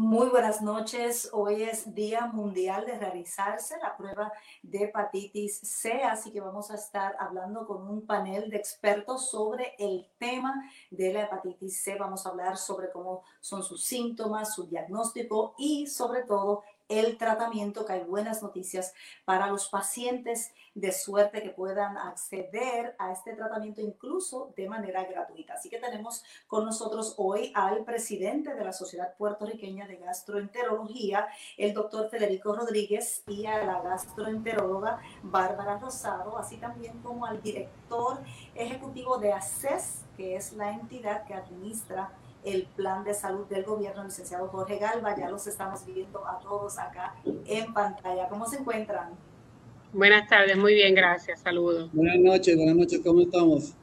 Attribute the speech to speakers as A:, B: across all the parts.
A: Muy buenas noches. Hoy es Día Mundial de realizarse la prueba de hepatitis C, así que vamos a estar hablando con un panel de expertos sobre el tema de la hepatitis C. Vamos a hablar sobre cómo son sus síntomas, su diagnóstico y sobre todo el tratamiento, que hay buenas noticias para los pacientes de suerte que puedan acceder a este tratamiento incluso de manera gratuita. Así que tenemos con nosotros hoy al presidente de la Sociedad Puertorriqueña de Gastroenterología, el doctor Federico Rodríguez, y a la gastroenteróloga Bárbara Rosado, así también como al director ejecutivo de ACES, que es la entidad que administra el plan de salud del gobierno, licenciado Jorge Galva. Ya los estamos viendo a todos acá en pantalla. ¿Cómo se encuentran?
B: Buenas tardes, muy bien, gracias. Saludos.
C: Buenas noches, buenas noches, ¿cómo estamos?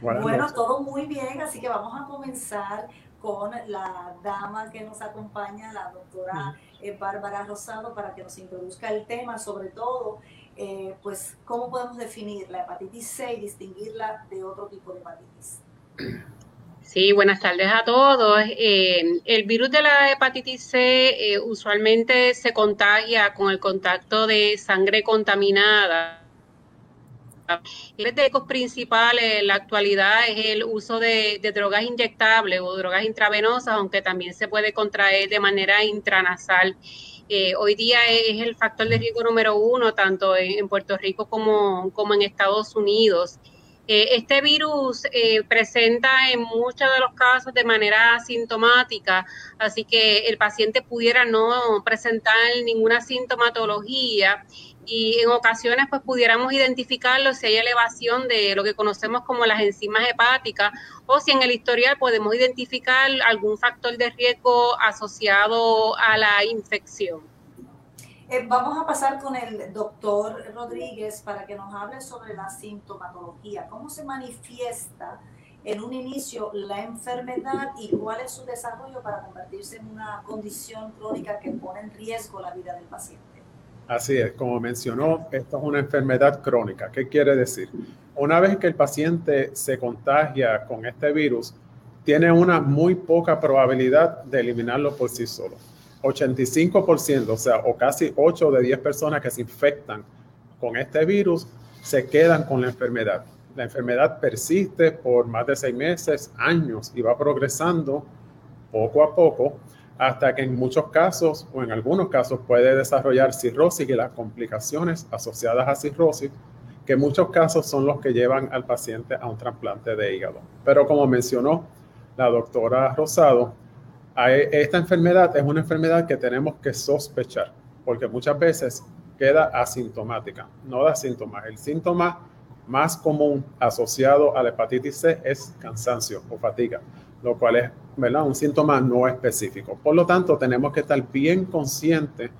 A: bueno, todo muy bien, así que vamos a comenzar con la dama que nos acompaña, la doctora eh, Bárbara Rosado, para que nos introduzca el tema, sobre todo, eh, pues, cómo podemos definir la hepatitis C y distinguirla de otro tipo de hepatitis.
B: Sí, buenas tardes a todos. Eh, el virus de la hepatitis C eh, usualmente se contagia con el contacto de sangre contaminada. El riesgos principales en la actualidad es el uso de, drogas inyectables o drogas intravenosas, aunque también se puede contraer de manera intranasal. Eh, hoy día es el factor de riesgo número uno, tanto en, Puerto Rico como en Estados Unidos. Eh, este virus eh, presenta en muchos de los casos de manera asintomática, así que el paciente pudiera no presentar ninguna sintomatología y en ocasiones pues pudiéramos identificarlo si hay elevación de lo que conocemos como las enzimas hepáticas o si en el historial podemos identificar algún factor de riesgo asociado a la infección.
A: Eh, vamos a pasar con el doctor Rodríguez para que nos hable sobre la sintomatología, cómo se manifiesta en un inicio la enfermedad y cuál es su desarrollo para convertirse en una condición crónica que pone en riesgo la vida del paciente.
D: Así es, como mencionó, esto es una enfermedad crónica. ¿Qué quiere decir? Una vez que el paciente se contagia con este virus, tiene una muy poca probabilidad de eliminarlo por sí solo. 85%, o sea, o casi 8 de 10 personas que se infectan con este virus se quedan con la enfermedad. La enfermedad persiste por más de 6 meses, años y va progresando poco a poco hasta que en muchos casos o en algunos casos puede desarrollar cirrosis y las complicaciones asociadas a cirrosis, que en muchos casos son los que llevan al paciente a un trasplante de hígado. Pero como mencionó la doctora Rosado, esta enfermedad es una enfermedad que tenemos que sospechar, porque muchas veces queda asintomática, no da síntomas. El síntoma más común asociado a la hepatitis C es cansancio o fatiga, lo cual es ¿verdad? un síntoma no específico. Por lo tanto, tenemos que estar bien conscientes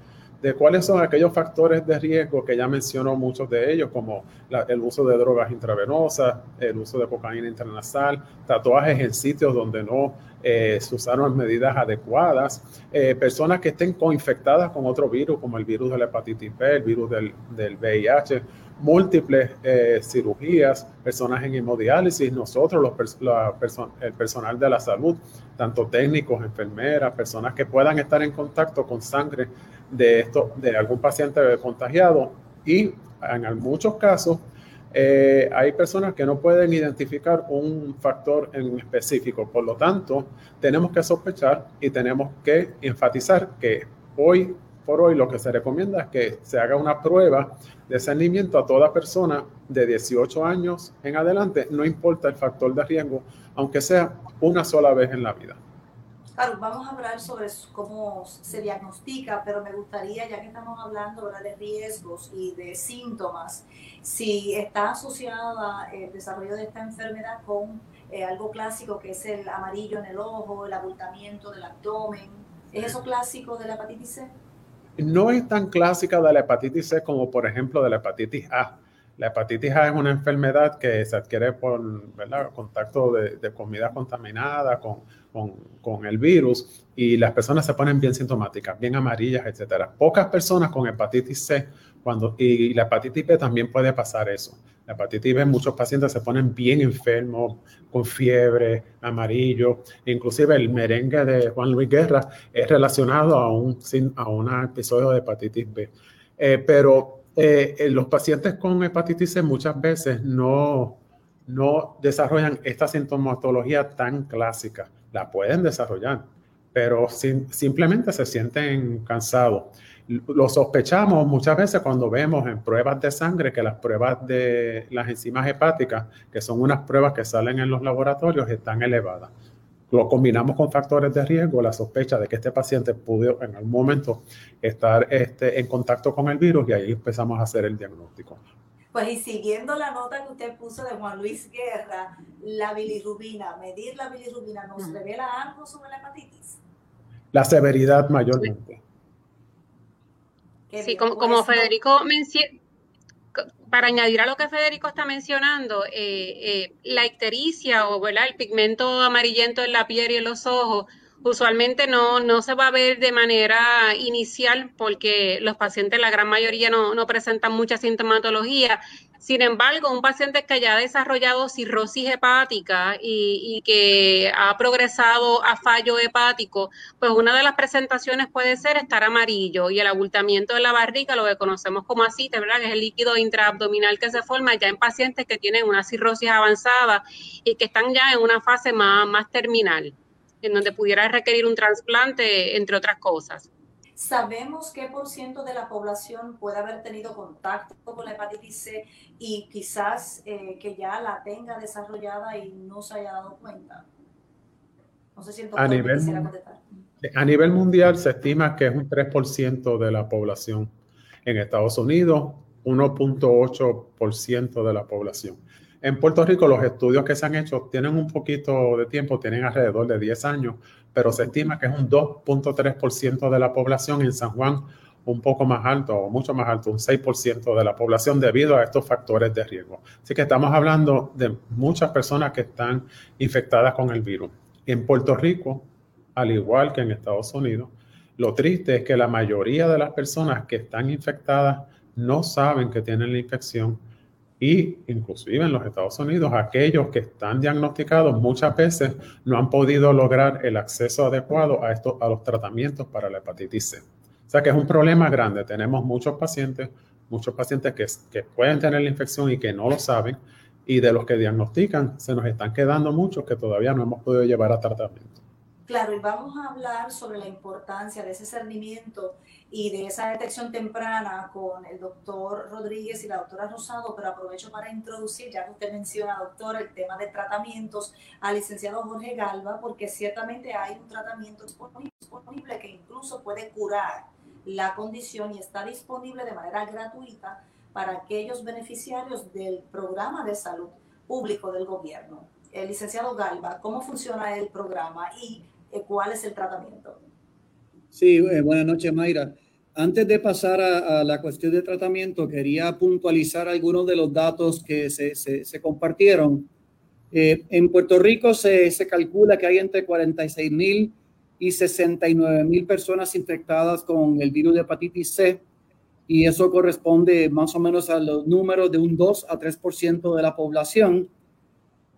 D: de cuáles son aquellos factores de riesgo que ya mencionó muchos de ellos, como el uso de drogas intravenosas, el uso de cocaína intranasal, tatuajes en sitios donde no eh, se usaron medidas adecuadas, eh, personas que estén coinfectadas con otro virus, como el virus de la hepatitis B, el virus del, del VIH, múltiples eh, cirugías, personas en hemodiálisis, nosotros, los la el personal de la salud, tanto técnicos, enfermeras, personas que puedan estar en contacto con sangre de, esto, de algún paciente contagiado y en muchos casos eh, hay personas que no pueden identificar un factor en específico. Por lo tanto, tenemos que sospechar y tenemos que enfatizar que hoy por hoy lo que se recomienda es que se haga una prueba de discernimiento a toda persona de 18 años en adelante, no importa el factor de riesgo, aunque sea una sola vez en la vida.
A: Claro, vamos a hablar sobre cómo se diagnostica, pero me gustaría, ya que estamos hablando de riesgos y de síntomas, si está asociada el desarrollo de esta enfermedad con eh, algo clásico que es el amarillo en el ojo, el abultamiento del abdomen. ¿Es eso clásico de la hepatitis C?
D: No es tan clásica de la hepatitis C como por ejemplo de la hepatitis A. La hepatitis A es una enfermedad que se adquiere por contacto de, comida contaminada con, el virus y las personas se ponen bien sintomáticas, bien amarillas, etc. Pocas personas con hepatitis C cuando, y la hepatitis B también puede pasar eso. La hepatitis B, muchos pacientes se ponen bien enfermos, con fiebre, amarillo. Inclusive el merengue de Juan Luis Guerra es relacionado a un, a un episodio de hepatitis B. Eh, pero eh, los pacientes con hepatitis C muchas veces no, no desarrollan esta sintomatología tan clásica. La pueden desarrollar, pero simplemente se sienten cansados lo sospechamos muchas veces cuando vemos en pruebas de sangre que las pruebas de las enzimas hepáticas, que son unas pruebas que salen en los laboratorios, están elevadas. Lo combinamos con factores de riesgo, la sospecha de que este paciente pudo en algún momento estar este, en contacto con el virus y ahí empezamos a hacer el diagnóstico.
A: Pues y siguiendo la nota que usted puso de Juan Luis Guerra, la bilirrubina, medir la bilirrubina, ¿nos revela algo sobre la hepatitis?
D: La severidad mayormente.
B: Sí, como, como Federico menciona, para añadir a lo que Federico está mencionando, eh, eh, la ictericia o el pigmento amarillento en la piel y en los ojos, usualmente no, no se va a ver de manera inicial porque los pacientes, la gran mayoría, no, no presentan mucha sintomatología sin embargo, un paciente que haya desarrollado cirrosis hepática y, que ha progresado a fallo hepático, pues una de las presentaciones puede ser estar amarillo y el abultamiento de la barriga, lo que conocemos como asite, ¿verdad? Que es el líquido intraabdominal que se forma ya en pacientes que tienen una cirrosis avanzada y que están ya en una fase más, más terminal, en donde pudiera requerir un trasplante, entre otras cosas.
A: ¿Sabemos qué por ciento de la población puede haber tenido contacto con la hepatitis C y quizás eh, que ya la tenga desarrollada y no se haya dado cuenta?
D: No sé si el a nivel, contestar. A nivel mundial se estima que es un 3% de la población. En Estados Unidos, 1.8% de la población. En Puerto Rico los estudios que se han hecho tienen un poquito de tiempo, tienen alrededor de 10 años, pero se estima que es un 2.3% de la población en San Juan, un poco más alto o mucho más alto, un 6% de la población debido a estos factores de riesgo. Así que estamos hablando de muchas personas que están infectadas con el virus. En Puerto Rico, al igual que en Estados Unidos, lo triste es que la mayoría de las personas que están infectadas no saben que tienen la infección y inclusive en los Estados Unidos, aquellos que están diagnosticados muchas veces no han podido lograr el acceso adecuado a, a los tratamientos para la hepatitis C. O sea que es un problema grande. Tenemos muchos pacientes, muchos pacientes que, que pueden tener la infección y que no lo saben. Y de los que diagnostican, se nos están quedando muchos que todavía no hemos podido llevar a tratamiento.
A: Claro, y vamos a hablar sobre la importancia de ese cernimiento y de esa detección temprana con el doctor Rodríguez y la doctora Rosado, pero aprovecho para introducir, ya que usted menciona, doctor, el tema de tratamientos al licenciado Jorge Galva, porque ciertamente hay un tratamiento disponible que incluso puede curar la condición y está disponible de manera gratuita para aquellos beneficiarios del programa de salud público del gobierno. El licenciado Galva, ¿cómo funciona el programa y eh, cuál es el tratamiento?
C: Sí, eh, buenas noches, Mayra. Antes de pasar a, la cuestión de tratamiento, quería puntualizar algunos de los datos que se, se, compartieron. Eh, en Puerto Rico se, se, calcula que hay entre 46 mil y 69 mil personas infectadas con el virus de hepatitis C y eso corresponde más o menos a los números de un 2 a 3% de la población.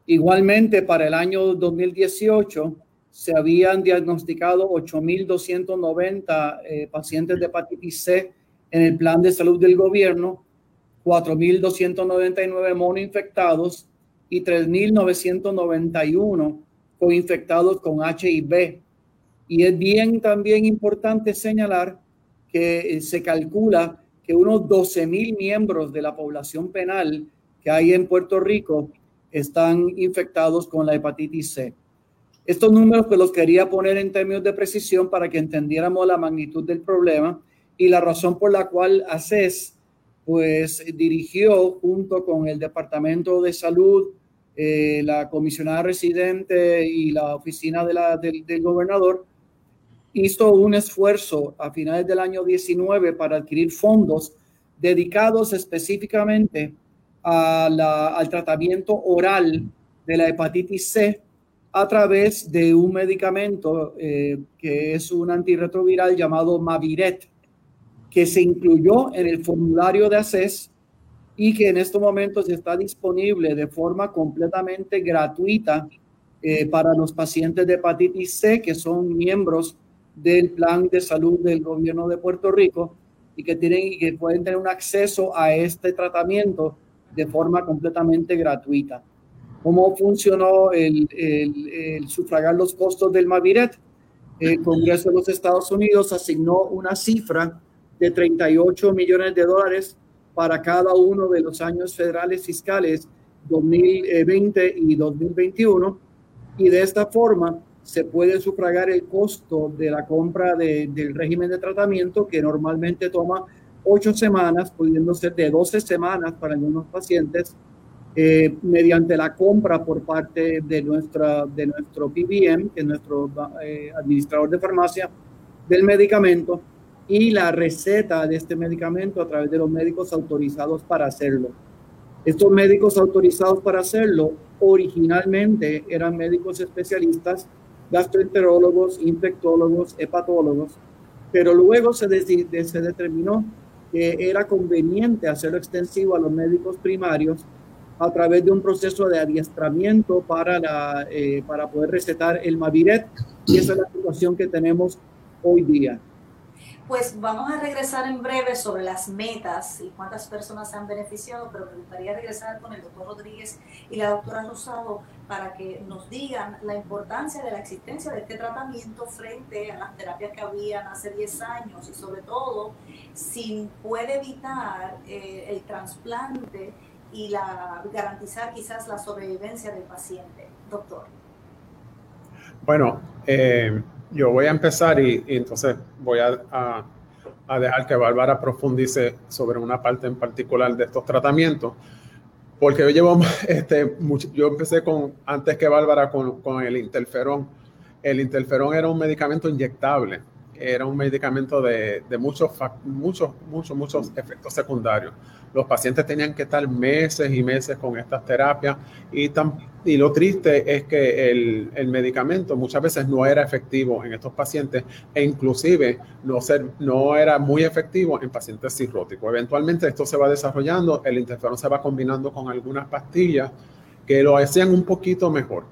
C: Igualmente, para el año 2018, se habían diagnosticado 8.290 eh, pacientes de hepatitis C en el plan de salud del gobierno, 4.299 monoinfectados y 3.991 coinfectados con HIV. Y es bien también importante señalar que eh, se calcula que unos 12.000 miembros de la población penal que hay en Puerto Rico están infectados con la hepatitis C. Estos números pues los quería poner en términos de precisión para que entendiéramos la magnitud del problema y la razón por la cual ACES pues dirigió junto con el Departamento de Salud, eh, la comisionada residente y la oficina del, gobernador hizo un esfuerzo a finales del año 19 para adquirir fondos dedicados específicamente al tratamiento oral de la hepatitis C a través de un medicamento eh, que es un antirretroviral llamado Maviret, que se incluyó en el formulario de ACES y que en estos momentos está disponible de forma completamente gratuita eh, para los pacientes de hepatitis C que son miembros del plan de salud del gobierno de Puerto Rico y que tienen y que pueden tener un acceso a este tratamiento de forma completamente gratuita. ¿Cómo funcionó el, el, sufragar los costos del Maviret? El Congreso de los Estados Unidos asignó una cifra de 38 millones de dólares para cada uno de los años federales fiscales 2020 y 2021 y de esta forma se puede sufragar el costo de la compra del régimen de tratamiento que normalmente toma ocho semanas, pudiendo ser de 12 semanas para algunos pacientes, eh, mediante la compra por parte de, nuestra, de nuestro PBM, que es nuestro eh, administrador de farmacia, del medicamento y la receta de este medicamento a través de los médicos autorizados para hacerlo. Estos médicos autorizados para hacerlo originalmente eran médicos especialistas, gastroenterólogos, infectólogos, hepatólogos, pero luego se, se determinó que era conveniente hacerlo extensivo a los médicos primarios a través de un proceso de adiestramiento para, la, eh, para poder recetar el Maviret y esa es la situación que tenemos hoy día.
A: Pues vamos a regresar en breve sobre las metas y cuántas personas se han beneficiado, pero me gustaría regresar con el doctor Rodríguez y la doctora Rosado para que nos digan la importancia de la existencia de este tratamiento frente a las terapias que habían hace 10 años y sobre todo si puede evitar eh, el trasplante y la, garantizar quizás la sobrevivencia del paciente. Doctor.
D: Bueno, eh, yo voy a empezar y, entonces voy a, dejar que Bárbara profundice sobre una parte en particular de estos tratamientos, porque yo llevo, este, yo empecé con, antes que Bárbara, con, con el interferón. El interferón era un medicamento inyectable, era un medicamento de, de muchos, muchos, muchos, muchos efectos secundarios los pacientes tenían que estar meses y meses con estas terapias y, y lo triste es que el, medicamento muchas veces no era efectivo en estos pacientes e inclusive no, ser, no era muy efectivo en pacientes cirróticos. Eventualmente esto se va desarrollando, el interferón se va combinando con algunas pastillas que lo hacían un poquito mejor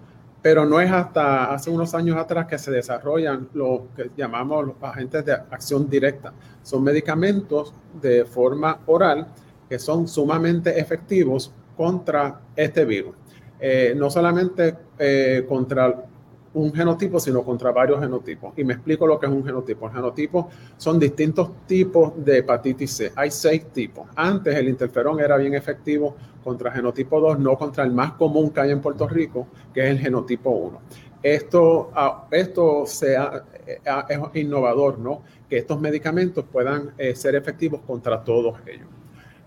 D: pero no es hasta hace unos años atrás que se desarrollan lo que llamamos los agentes de acción directa. Son medicamentos de forma oral que son sumamente efectivos contra este virus. Eh, no solamente eh, contra un genotipo, sino contra varios genotipos. Y me explico lo que es un genotipo. El genotipo son distintos tipos de hepatitis C. Hay seis tipos. Antes el interferón era bien efectivo contra genotipo 2, no contra el más común que hay en Puerto Rico, que es el genotipo 1. Esto, ah, esto sea, eh, es innovador, ¿no? Que estos medicamentos puedan ser efectivos contra todos ellos.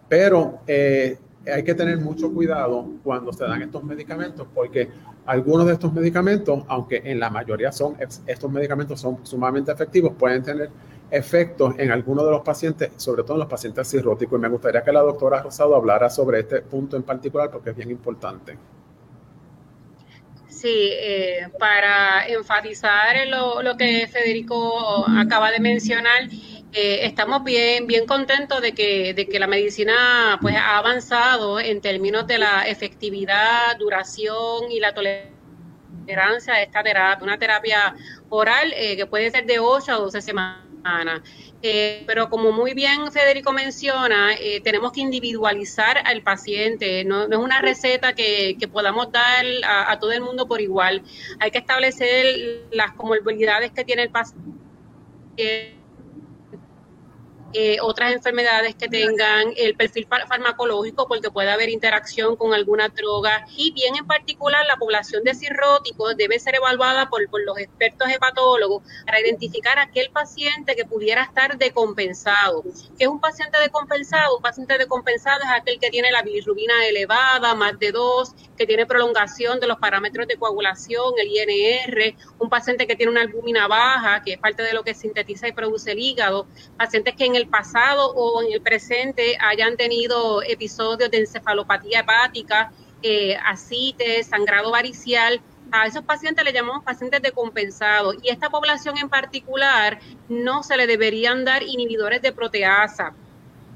D: Pero eh, hay que tener mucho cuidado cuando se dan estos medicamentos porque algunos de estos medicamentos, aunque en la mayoría son estos medicamentos son sumamente efectivos, pueden tener efectos en algunos de los pacientes, sobre todo en los pacientes cirróticos. Y me gustaría que la doctora Rosado hablara sobre este punto en particular porque es bien importante.
B: Sí, eh, para enfatizar lo, lo que Federico acaba de mencionar, eh, estamos bien, bien contentos de que, de que la medicina pues, ha avanzado en términos de la efectividad, duración y la tolerancia de esta terapia, una terapia oral eh, que puede ser de 8 a 12 semanas. Eh, pero como muy bien Federico menciona, tenemos que individualizar al paciente, no, es una receta que, podamos dar a, a, todo el mundo por igual. Hay que establecer las comorbilidades que tiene el paciente eh, otras enfermedades que tengan el perfil farmacológico porque puede haber interacción con alguna droga y bien en particular la población de cirróticos debe ser evaluada por, los expertos hepatólogos para identificar aquel paciente que pudiera estar decompensado. ¿Qué es un paciente decompensado? Un paciente decompensado es aquel que tiene la bilirrubina elevada, más de 2, que tiene prolongación de los parámetros de coagulación, el INR, un paciente que tiene una albúmina baja, que es parte de lo que sintetiza y produce el hígado, pacientes que en el pasado o en el presente hayan tenido episodios de encefalopatía hepática, eh, sangrado varicial, a esos pacientes le llamamos pacientes decompensados y esta población en particular no se le deberían dar inhibidores de proteasa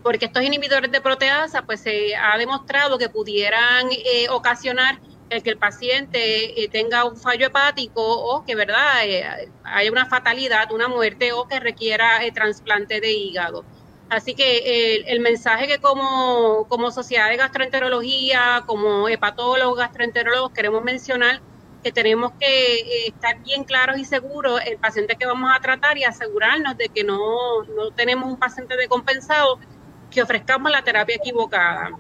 B: porque estos inhibidores de proteasa pues se ha demostrado que pudieran eh, ocasionar el que el paciente eh, tenga un fallo hepático o que verdad eh, haya una fatalidad, una muerte o que requiera eh, trasplante de hígado. Así que el mensaje que como, como sociedad de gastroenterología, como hepatólogos, gastroenterólogos queremos mencionar que tenemos que estar bien claros y seguros el paciente que vamos a tratar y asegurarnos de que no, no tenemos un paciente decompensado que ofrezcamos la terapia equivocada.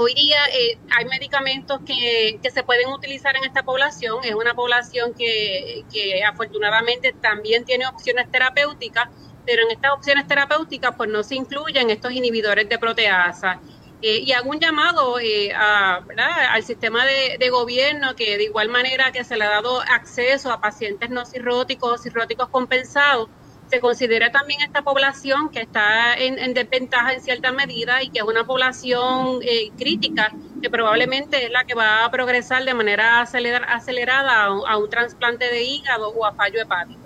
B: Hoy día eh, hay medicamentos que, se pueden utilizar en esta población. Es una población que, afortunadamente también tiene opciones terapéuticas, pero en estas opciones terapéuticas pues no se incluyen estos inhibidores de proteasa. Eh, y hago un llamado eh, al sistema de, de, gobierno que de igual manera que se le ha dado acceso a pacientes no cirróticos o cirróticos compensados, se considera también esta población que está en, desventaja en cierta medida y que es una población eh, crítica, que probablemente es la que va a progresar de manera acelerada a un, trasplante de hígado o a fallo hepático.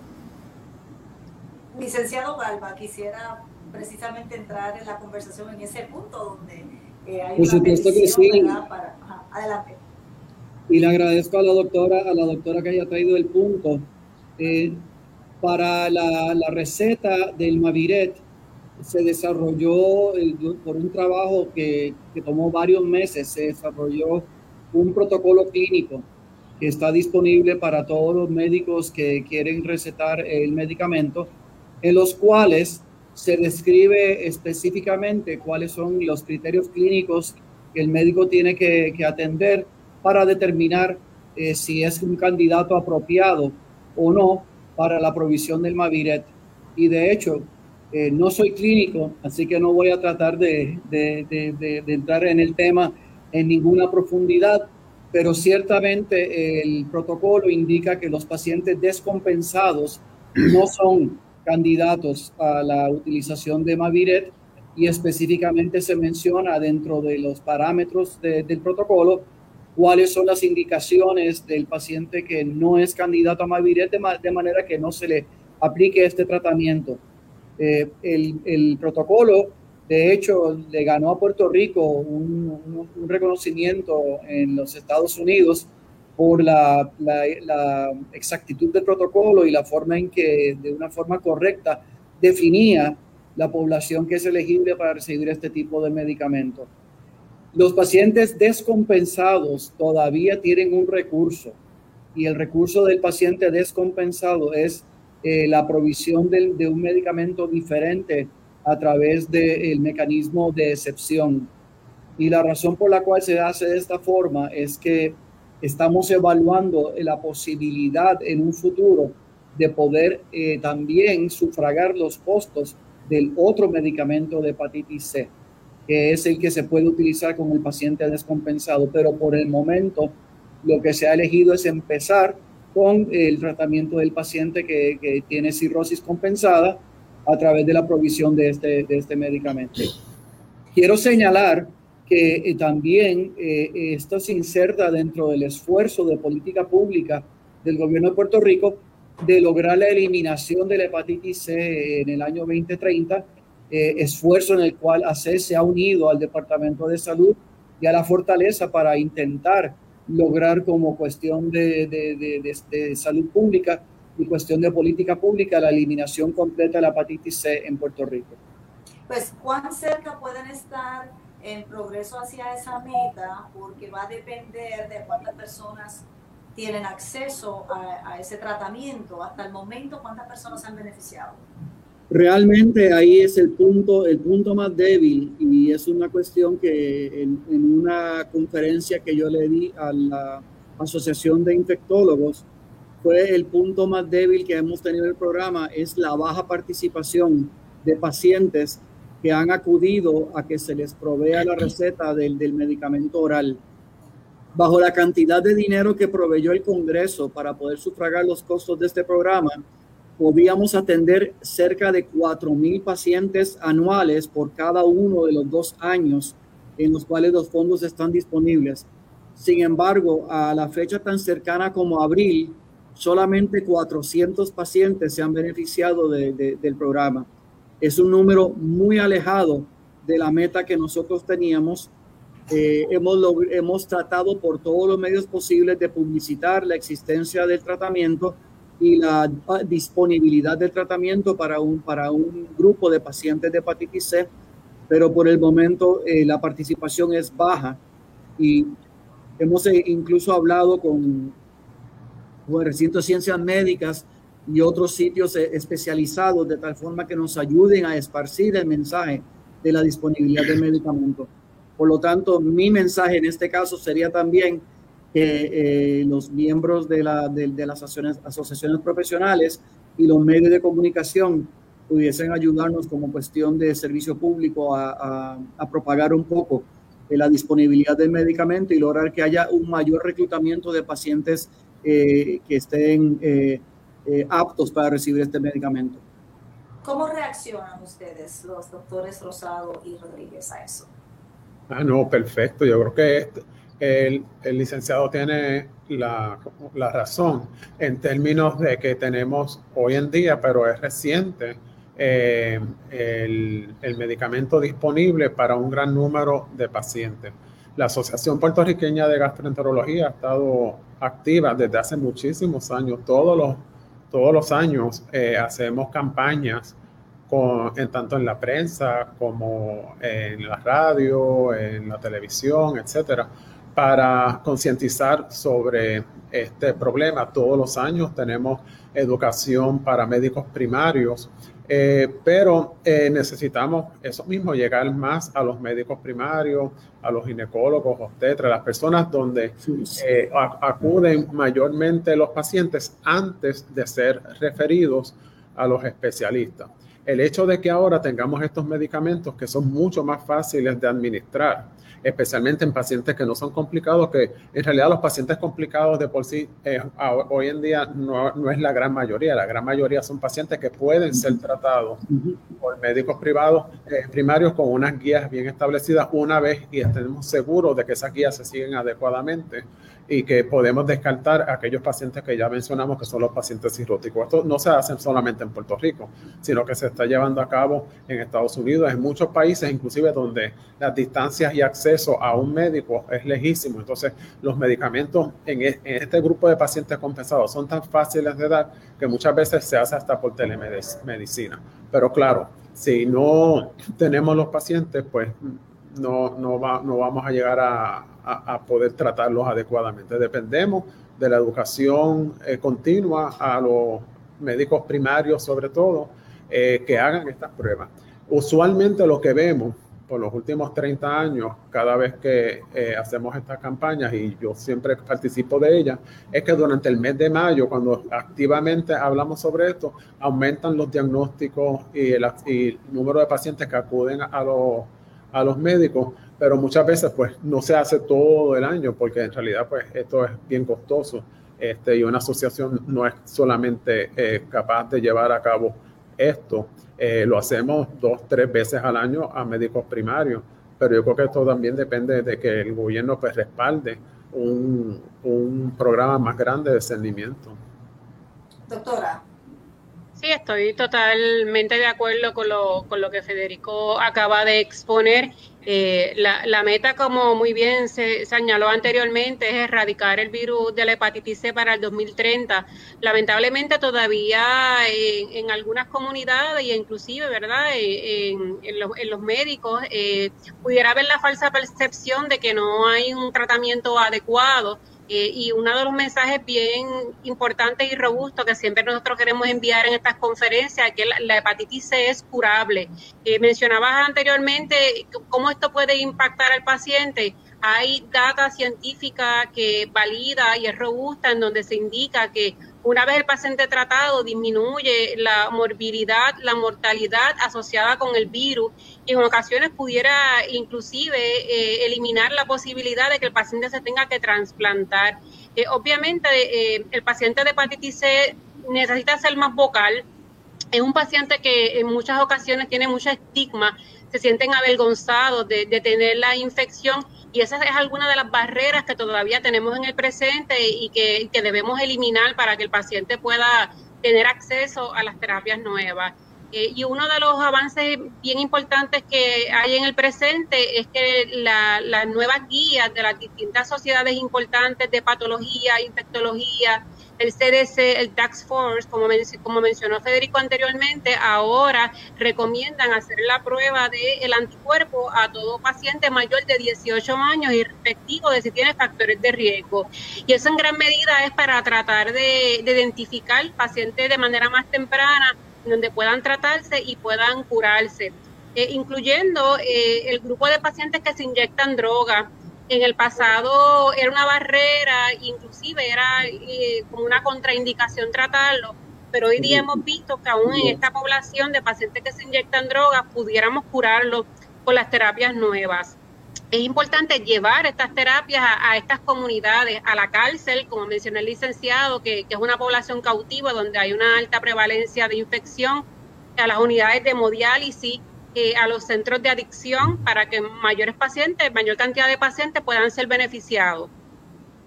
A: Licenciado Galva, quisiera precisamente entrar en la conversación en ese punto donde eh, hay
C: Por supuesto que sí.
A: adelante.
C: Y le agradezco a la doctora, a la doctora que haya traído el punto. Eh, para la, receta del Maviret se desarrolló por un trabajo que, tomó varios meses, se desarrolló un protocolo clínico que está disponible para todos los médicos que quieren recetar el medicamento, en los cuales se describe específicamente cuáles son los criterios clínicos que el médico tiene que, atender para determinar eh, si es un candidato apropiado o no para la provisión del Maviret. Y de hecho, eh, no soy clínico, así que no voy a tratar de, entrar en el tema en ninguna profundidad, pero ciertamente el protocolo indica que los pacientes descompensados no son candidatos a la utilización de Maviret y específicamente se menciona dentro de los parámetros del protocolo cuáles son las indicaciones del paciente que no es candidato a Maviret de, manera que no se le aplique este tratamiento. Eh, el, protocolo, de hecho, le ganó a Puerto Rico un, reconocimiento en los Estados Unidos por la, la, exactitud del protocolo y la forma en que, de una forma correcta, definía la población que es elegible para recibir este tipo de medicamentos. Los pacientes descompensados todavía tienen un recurso y el recurso del paciente descompensado es eh, la provisión de, un medicamento diferente a través del mecanismo de excepción. Y la razón por la cual se hace de esta forma es que estamos evaluando la posibilidad en un futuro de poder eh, también sufragar los costos del otro medicamento de hepatitis C es el que se puede utilizar con el paciente descompensado, pero por el momento lo que se ha elegido es empezar con el tratamiento del paciente que, tiene cirrosis compensada a través de la provisión de este, de este medicamento. Quiero señalar que eh, también eh, esto se inserta dentro del esfuerzo de política pública del gobierno de Puerto Rico de lograr la eliminación de la hepatitis C en el año 2030 eh, esfuerzo en el cual ACE se ha unido al Departamento de Salud y a la Fortaleza para intentar lograr como cuestión de, de, salud pública y cuestión de política pública la eliminación completa de la hepatitis C en Puerto Rico.
A: Pues cuán cerca pueden estar en progreso hacia esa meta, porque va a depender de cuántas personas tienen acceso a, a ese tratamiento. Hasta el momento, ¿cuántas personas han beneficiado?
C: Realmente ahí es el punto, el punto más débil y es una cuestión que en, una conferencia que yo le di a la Asociación de Infectólogos fue el punto más débil que hemos tenido en el programa, es la baja participación de pacientes que han acudido a que se les provea la receta del, del medicamento oral. Bajo la cantidad de dinero que proveyó el Congreso para poder sufragar los costos de este programa, podíamos atender cerca de 4 mil pacientes anuales por cada uno de los dos años en los cuales los fondos están disponibles. Sin embargo, a la fecha tan cercana como abril, solamente 400 pacientes se han beneficiado del programa. Es un número muy alejado de la meta que nosotros teníamos. Eh, hemos, hemos tratado por todos los medios posibles de publicitar la existencia del tratamiento y la disponibilidad del tratamiento para un, para un grupo de pacientes de hepatitis C, pero por el momento eh, la participación es baja y hemos eh, incluso hablado con, el de ciencias médicas y otros sitios eh, especializados de tal forma que nos ayuden a esparcir el mensaje de la disponibilidad del medicamento. Por lo tanto, mi mensaje en este caso sería también que eh, los miembros de, la, de, las asociaciones, asociaciones, profesionales y los medios de comunicación pudiesen ayudarnos como cuestión de servicio público a, a, a propagar un poco la disponibilidad del medicamento y lograr que haya un mayor reclutamiento de pacientes eh, que estén eh, eh, aptos para recibir este medicamento.
A: ¿Cómo reaccionan ustedes, los doctores Rosado y Rodríguez, a eso?
D: Ah, no, perfecto. Yo creo que el, licenciado tiene la, la, razón en términos de que tenemos hoy en día, pero es reciente, eh, el, el medicamento disponible para un gran número de pacientes. La Asociación Puertorriqueña de Gastroenterología ha estado activa desde hace muchísimos años. Todos los, todos los años eh, hacemos campañas con, en, tanto en la prensa como en la radio, en la televisión, etcétera, para concientizar sobre este problema. Todos los años tenemos educación para médicos primarios eh, pero eh, necesitamos eso mismo, llegar más a los médicos primarios, a los ginecólogos, obstetras, las personas donde eh, acuden mayormente los pacientes antes de ser referidos a los especialistas. El hecho de que ahora tengamos estos medicamentos que son mucho más fáciles de administrar, especialmente en pacientes que no son complicados, que en realidad los pacientes complicados de por sí eh, hoy en día no, es la gran mayoría, la gran mayoría son pacientes que pueden ser tratados por médicos privados eh, primarios con unas guías bien establecidas una vez y estemos seguros de que esas guías se siguen adecuadamente y que podemos descartar aquellos pacientes que ya mencionamos que son los pacientes cirróticos. Esto no se hace solamente en Puerto Rico, sino que se está llevando a cabo en Estados Unidos, en muchos países, inclusive donde las distancias y acceso a un médico es lejísimo. Entonces, los medicamentos en, en este grupo de pacientes compensados son tan fáciles de dar que muchas veces se hace hasta por telemedicina. Pero claro, si no tenemos los pacientes, pues no, no, va, no vamos a llegar a, a, poder tratarlos adecuadamente. Dependemos de la educación eh, continua a los médicos primarios, sobre todo, eh, que hagan estas pruebas. Usualmente lo que vemos por los últimos 30 años, cada vez que eh, hacemos estas campañas, y yo siempre participo de ellas, es que durante el mes de mayo, cuando activamente hablamos sobre esto, aumentan los diagnósticos y el, y el número de pacientes que acuden a los, a los médicos pero muchas veces pues no se hace todo el año porque en realidad pues esto es bien costoso este, y una asociación no es solamente eh, capaz de llevar a cabo esto, eh, lo hacemos dos, tres veces al año a médicos primarios, pero yo creo que esto también depende de que el gobierno pues respalde un, un programa más grande de discernimiento.
A: Doctora,
B: Sí, estoy totalmente de acuerdo con lo, con lo que Federico acaba de exponer. Eh, la, la, meta, como muy bien se señaló anteriormente, es erradicar el virus de la hepatitis C para el 2030. Lamentablemente todavía en, en algunas comunidades y inclusive, ¿verdad?, en, en, los, en los, médicos eh, pudiera haber la falsa percepción de que no hay un tratamiento adecuado Eh, y uno de los mensajes bien importantes y robustos que siempre nosotros queremos enviar en estas conferencias es que la, hepatitis C es curable. Eh, mencionabas anteriormente cómo esto puede impactar al paciente. Hay data científica que valida y es robusta en donde se indica que una vez el paciente tratado disminuye la morbilidad, la mortalidad asociada con el virus y en ocasiones pudiera inclusive eh, eliminar la posibilidad de que el paciente se tenga que trasplantar. Eh, obviamente eh, el paciente de hepatitis C necesita ser más vocal. Es un paciente que en muchas ocasiones tiene mucho estigma, se sienten avergonzados de, de tener la infección y esa es alguna de las barreras que todavía tenemos en el presente y que, debemos eliminar para que el paciente pueda tener acceso a las terapias nuevas. Eh, y uno de los avances bien importantes que hay en el presente es que las nuevas guías de las distintas sociedades importantes de patología, infectología, el CDC, el Tax Force, como, mencionó Federico anteriormente, ahora recomiendan hacer la prueba del anticuerpo a todo paciente mayor de 18 años y respectivo de si tiene factores de riesgo. Y eso en gran medida es para tratar de, identificar pacientes de manera más temprana, donde puedan tratarse y puedan curarse. Eh, incluyendo eh, el grupo de pacientes que se inyectan droga, en el pasado era una barrera, inclusive era eh, como una contraindicación tratarlo, pero hoy día hemos visto que aún en esta población de pacientes que se inyectan drogas pudiéramos curarlo con las terapias nuevas. Es importante llevar estas terapias a, estas comunidades, a la cárcel, como mencionó el licenciado, que, es una población cautiva donde hay una alta prevalencia de infección, a las unidades de hemodiálisis, eh, a los centros de adicción para que mayores pacientes, mayor cantidad de pacientes puedan ser beneficiados.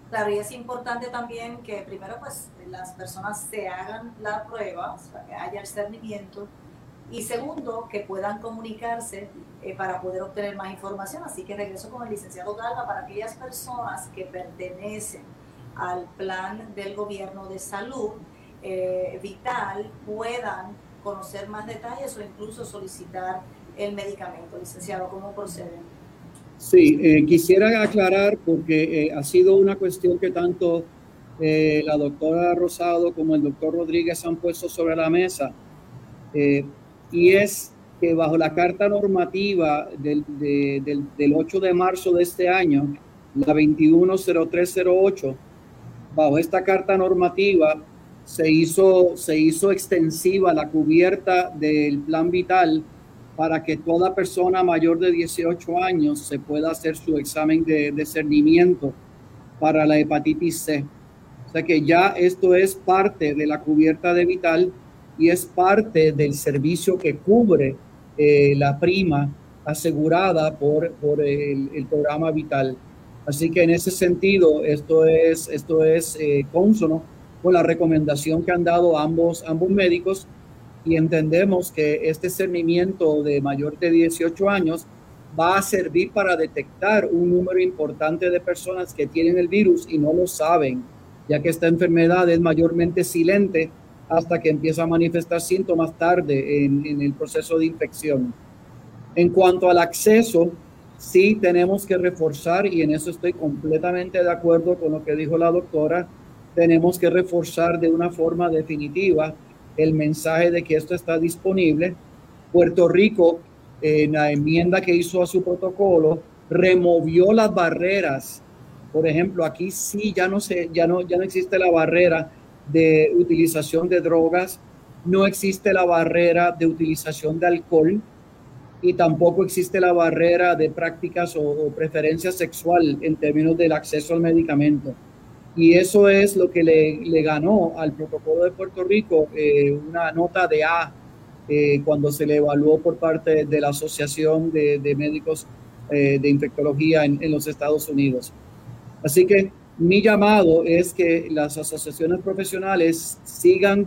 A: Claro, y es importante también que primero pues las personas se hagan la prueba, que haya el cernimiento, y segundo, que puedan comunicarse eh, para poder obtener más información. Así que regreso con el licenciado Galva para aquellas personas que pertenecen al plan del gobierno de salud eh, vital puedan conocer más detalles o incluso solicitar el medicamento. Licenciado, ¿cómo procede?
C: Sí, eh, quisiera aclarar porque ha sido una cuestión que tanto la doctora Rosado como el doctor Rodríguez han puesto sobre la mesa y es que bajo la carta normativa del, del, del 8 de marzo de este año, la 210308, bajo esta carta normativa se hizo, se hizo extensiva la cubierta del plan vital para que toda persona mayor de 18 años se pueda hacer su examen de discernimiento para la hepatitis C. O sea que ya esto es parte de la cubierta de Vital y es parte del servicio que cubre eh, la prima asegurada por, por el, programa Vital. Así que en ese sentido, esto es, esto es eh, consono con la recomendación que han dado ambos, ambos médicos y entendemos que este cernimiento de mayor de 18 años va a servir para detectar un número importante de personas que tienen el virus y no lo saben, ya que esta enfermedad es mayormente silente hasta que empieza a manifestar síntomas tarde en, el proceso de infección. En cuanto al acceso, sí tenemos que reforzar, y en eso estoy completamente de acuerdo con lo que dijo la doctora, tenemos que reforzar de una forma definitiva el mensaje de que esto está disponible. Puerto Rico, en la enmienda que hizo a su protocolo, removió las barreras. Por ejemplo, aquí sí ya no, se, ya no, ya no existe la barrera de utilización de drogas, no existe la barrera de utilización de alcohol y tampoco existe la barrera de prácticas o, o preferencia sexual en términos del acceso al medicamento. Y eso es lo que le, ganó al protocolo de Puerto Rico eh, una nota de A eh, cuando se le evaluó por parte de la Asociación de, Médicos eh, de Infectología en, los Estados Unidos. Así que mi llamado es que las asociaciones profesionales sigan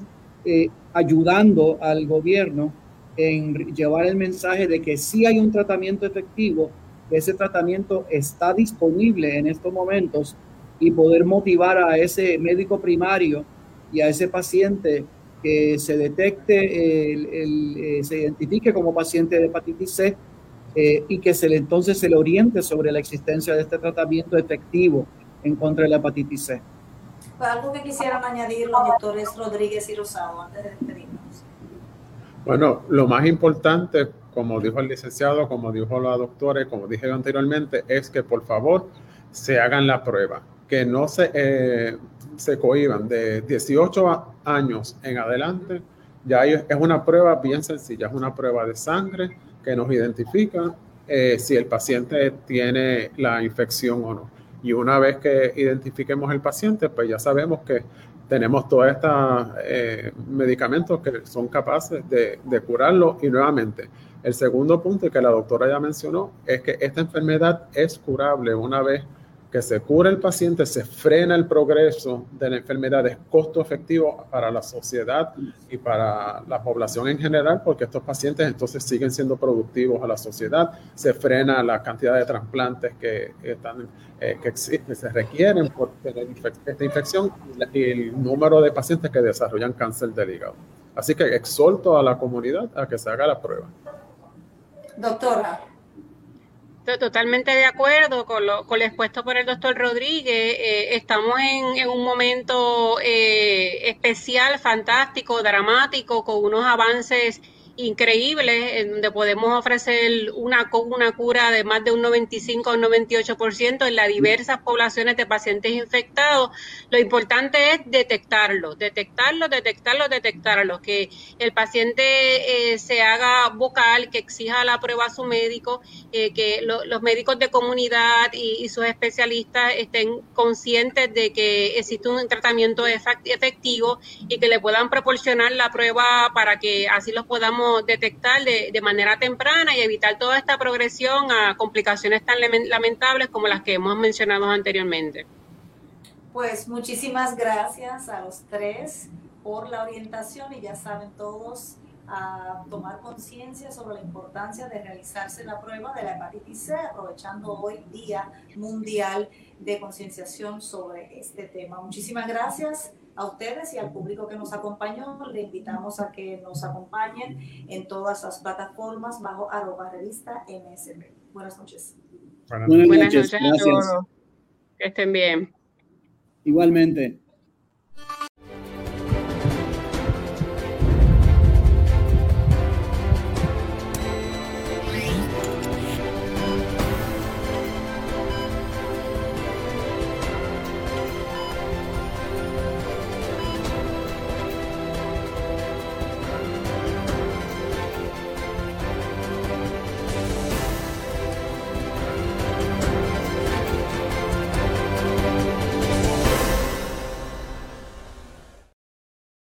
C: ayudando al gobierno en llevar el mensaje de que sí hay un tratamiento efectivo, ese tratamiento está disponible en estos momentos y poder motivar a ese médico primario y a ese paciente que se detecte, eh, se identifique como paciente de hepatitis C eh, y que se le, entonces se le oriente sobre la existencia de este tratamiento efectivo en contra de la hepatitis C.
A: ¿Algo que quisieran añadir los doctores Rodríguez y Rosado antes de despedirnos?
D: Bueno, lo más importante, como dijo el licenciado, como dijo la doctora y como dije anteriormente, es que por favor se hagan la prueba, que no se, eh, se cohiban de 18 años en adelante. Ya es una prueba bien sencilla, es una prueba de sangre que nos identifica eh, si el paciente tiene la infección o no. Y una vez que identifiquemos el paciente, pues ya sabemos que tenemos todos estos eh, medicamentos que son capaces de, de, curarlo. Y nuevamente, el segundo punto que la doctora ya mencionó es que esta enfermedad es curable una vez que se cura el paciente, se frena el progreso de la enfermedad, es costo efectivo para la sociedad y para la población en general, porque estos pacientes entonces siguen siendo productivos a la sociedad, se frena la cantidad de trasplantes que, están, eh, que, existen, se requieren por esta infección y el número de pacientes que desarrollan cáncer del hígado. Así que exhorto a la comunidad a que se haga la prueba.
A: Doctora,
B: totalmente de acuerdo con lo, con expuesto por el doctor Rodríguez. Eh, estamos en, un momento eh, especial, fantástico, dramático, con unos avances increíbles en donde podemos ofrecer una, una cura de más de un 95 o un 98% en las diversas poblaciones de pacientes infectados. Lo importante es detectarlo, detectarlo, detectarlo, detectarlo, que el paciente eh, se haga vocal, que exija la prueba a su médico, eh, que los médicos de comunidad y, sus especialistas estén conscientes de que existe un tratamiento efectivo y que le puedan proporcionar la prueba para que así los podamos detectar de, de, manera temprana y evitar toda esta progresión a complicaciones tan lamentables como las que hemos mencionado anteriormente.
A: Pues muchísimas gracias a los tres por la orientación y ya saben todos a tomar conciencia sobre la importancia de realizarse la prueba de la hepatitis C, aprovechando hoy Día Mundial de Concienciación sobre este tema. Muchísimas gracias a ustedes y al público que nos acompañó. Le invitamos a que nos acompañen en todas las plataformas bajo arroba revista MSP. Buenas noches.
B: Buenas, noches. Buenas noches a todos. Que estén bien.
C: Igualmente.